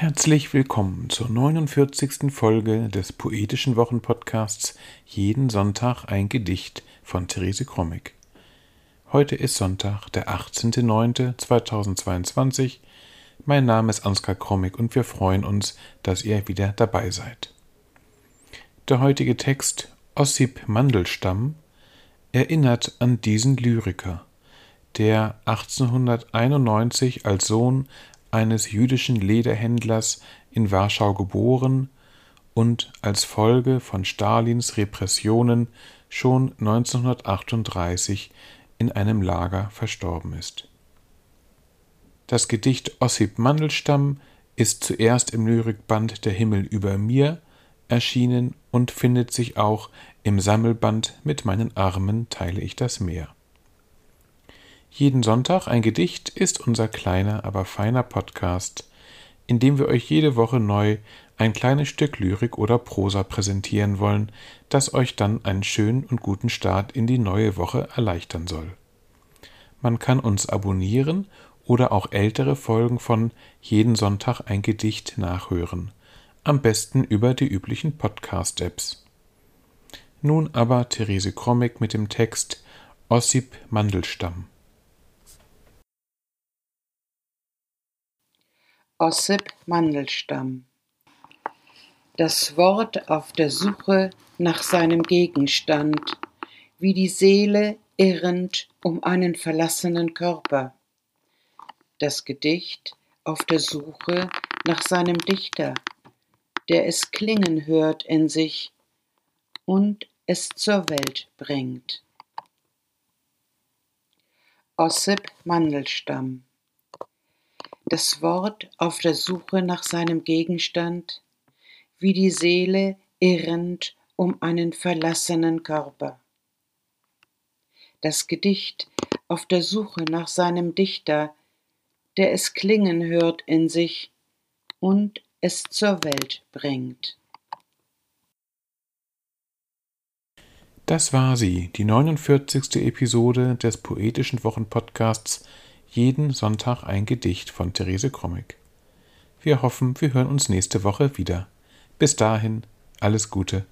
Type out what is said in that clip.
Herzlich willkommen zur 49. Folge des Poetischen Wochenpodcasts Jeden Sonntag ein Gedicht von Therese Krommig. Heute ist Sonntag, der 18.09.2022. Mein Name ist Ansgar Krommig und wir freuen uns, dass ihr wieder dabei seid. Der heutige Text Ossip Mandelstamm erinnert an diesen Lyriker, der 1891 als Sohn eines jüdischen Lederhändlers in Warschau geboren und als Folge von Stalins Repressionen schon 1938 in einem Lager verstorben ist. Das Gedicht Ossip Mandelstamm ist zuerst im Lyrikband Der Himmel über mir erschienen und findet sich auch im Sammelband Mit meinen Armen teile ich das Meer. Jeden Sonntag ein Gedicht ist unser kleiner, aber feiner Podcast, in dem wir euch jede Woche neu ein kleines Stück Lyrik oder Prosa präsentieren wollen, das euch dann einen schönen und guten Start in die neue Woche erleichtern soll. Man kann uns abonnieren oder auch ältere Folgen von Jeden Sonntag ein Gedicht nachhören, am besten über die üblichen Podcast-Apps. Nun aber Therese Krommig mit dem Text Ossip Mandelstamm. Ossip Mandelstamm Das Wort auf der Suche nach seinem Gegenstand, wie die Seele irrend um einen verlassenen Körper. Das Gedicht auf der Suche nach seinem Dichter, der es klingen hört in sich und es zur Welt bringt. Ossip Mandelstamm das Wort auf der Suche nach seinem Gegenstand, wie die Seele irrend um einen verlassenen Körper. Das Gedicht auf der Suche nach seinem Dichter, der es klingen hört in sich und es zur Welt bringt. Das war sie, die 49. Episode des Poetischen Wochenpodcasts jeden Sonntag ein Gedicht von Therese Krommig. Wir hoffen, wir hören uns nächste Woche wieder. Bis dahin, alles Gute.